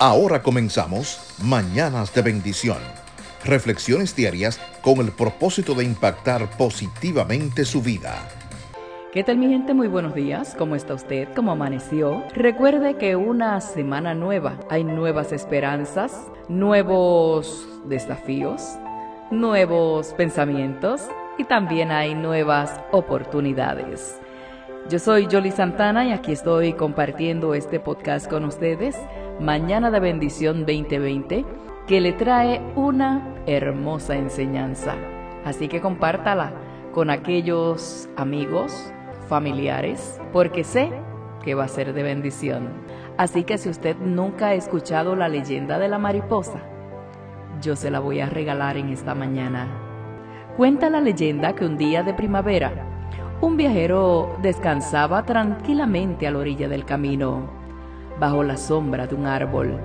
Ahora comenzamos Mañanas de Bendición. Reflexiones diarias con el propósito de impactar positivamente su vida. ¿Qué tal mi gente? Muy buenos días. ¿Cómo está usted? ¿Cómo amaneció? Recuerde que una semana nueva, hay nuevas esperanzas, nuevos desafíos, nuevos pensamientos y también hay nuevas oportunidades. Yo soy Jolie Santana y aquí estoy compartiendo este podcast con ustedes Mañana de Bendición 2020, que le trae una hermosa enseñanza. Así que compártala con aquellos amigos, familiares, porque sé que va a ser de bendición. Así que si usted nunca ha escuchado la leyenda de la mariposa, yo se la voy a regalar en esta mañana. Cuenta la leyenda que un día de primavera, un viajero descansaba tranquilamente a la orilla del camino bajo la sombra de un árbol.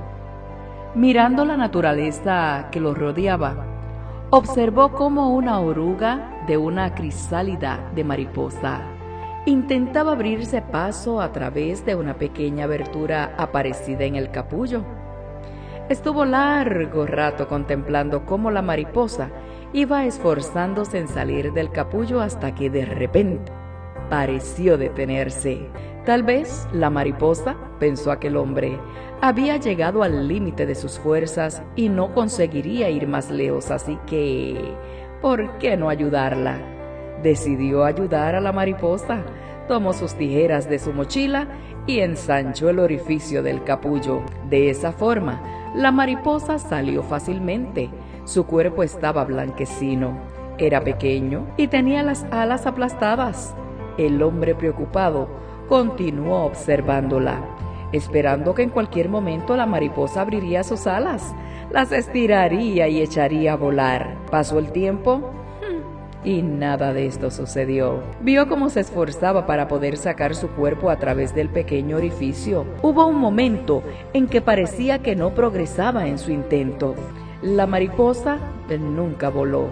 Mirando la naturaleza que lo rodeaba, observó como una oruga de una crisálida de mariposa intentaba abrirse paso a través de una pequeña abertura aparecida en el capullo. Estuvo largo rato contemplando cómo la mariposa iba esforzándose en salir del capullo hasta que de repente pareció detenerse. Tal vez la mariposa, pensó aquel hombre, había llegado al límite de sus fuerzas y no conseguiría ir más lejos, así que, ¿por qué no ayudarla? Decidió ayudar a la mariposa, tomó sus tijeras de su mochila y ensanchó el orificio del capullo. De esa forma, la mariposa salió fácilmente. Su cuerpo estaba blanquecino, era pequeño y tenía las alas aplastadas. El hombre preocupado continuó observándola, esperando que en cualquier momento la mariposa abriría sus alas, las estiraría y echaría a volar. Pasó el tiempo hmm, y nada de esto sucedió. Vio cómo se esforzaba para poder sacar su cuerpo a través del pequeño orificio. Hubo un momento en que parecía que no progresaba en su intento. La mariposa nunca voló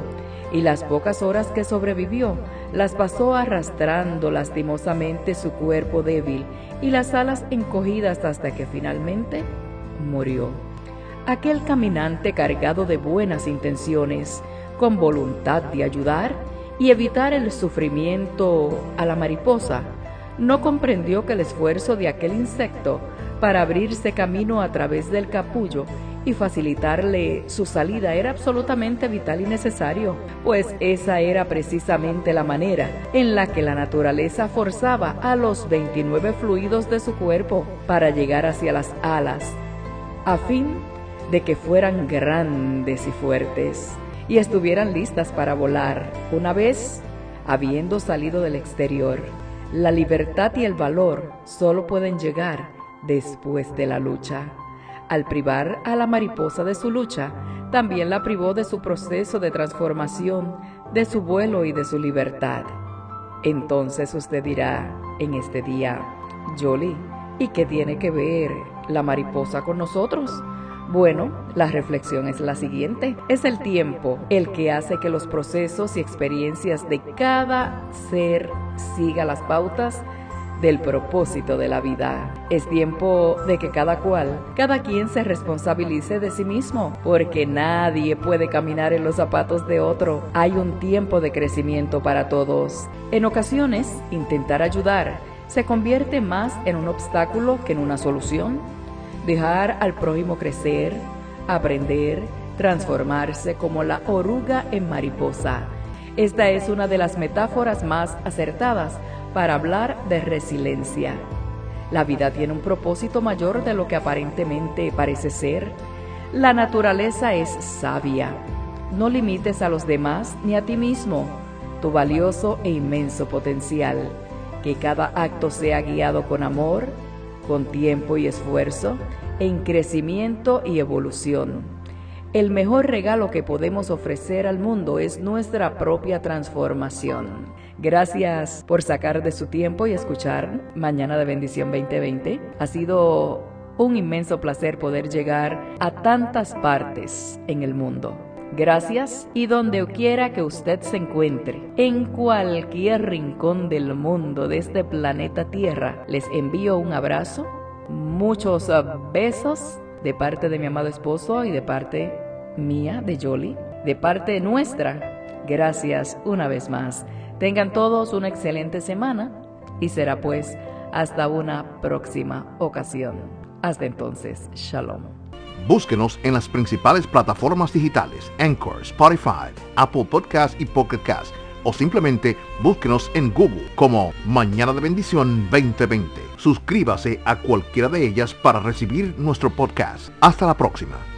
y las pocas horas que sobrevivió las pasó arrastrando lastimosamente su cuerpo débil y las alas encogidas hasta que finalmente murió. Aquel caminante cargado de buenas intenciones, con voluntad de ayudar y evitar el sufrimiento a la mariposa, no comprendió que el esfuerzo de aquel insecto para abrirse camino a través del capullo y facilitarle su salida era absolutamente vital y necesario, pues esa era precisamente la manera en la que la naturaleza forzaba a los 29 fluidos de su cuerpo para llegar hacia las alas, a fin de que fueran grandes y fuertes y estuvieran listas para volar una vez habiendo salido del exterior. La libertad y el valor solo pueden llegar después de la lucha. Al privar a la mariposa de su lucha, también la privó de su proceso de transformación, de su vuelo y de su libertad. Entonces usted dirá en este día, Jolie, ¿y qué tiene que ver la mariposa con nosotros? Bueno, la reflexión es la siguiente. Es el tiempo el que hace que los procesos y experiencias de cada ser siga las pautas del propósito de la vida. Es tiempo de que cada cual, cada quien se responsabilice de sí mismo, porque nadie puede caminar en los zapatos de otro. Hay un tiempo de crecimiento para todos. En ocasiones, intentar ayudar se convierte más en un obstáculo que en una solución. Dejar al prójimo crecer, aprender, transformarse como la oruga en mariposa. Esta es una de las metáforas más acertadas para hablar de resiliencia. La vida tiene un propósito mayor de lo que aparentemente parece ser. La naturaleza es sabia. No limites a los demás ni a ti mismo tu valioso e inmenso potencial. Que cada acto sea guiado con amor, con tiempo y esfuerzo, en crecimiento y evolución. El mejor regalo que podemos ofrecer al mundo es nuestra propia transformación. Gracias por sacar de su tiempo y escuchar Mañana de Bendición 2020. Ha sido un inmenso placer poder llegar a tantas partes en el mundo. Gracias y donde quiera que usted se encuentre, en cualquier rincón del mundo de este planeta Tierra, les envío un abrazo, muchos besos de parte de mi amado esposo y de parte mía, de Jolly, de parte nuestra, gracias una vez más. Tengan todos una excelente semana y será pues hasta una próxima ocasión. Hasta entonces, shalom. Búsquenos en las principales plataformas digitales, Anchor, Spotify, Apple Podcast y Pocket Cast, o simplemente búsquenos en Google como Mañana de Bendición 2020. Suscríbase a cualquiera de ellas para recibir nuestro podcast. Hasta la próxima.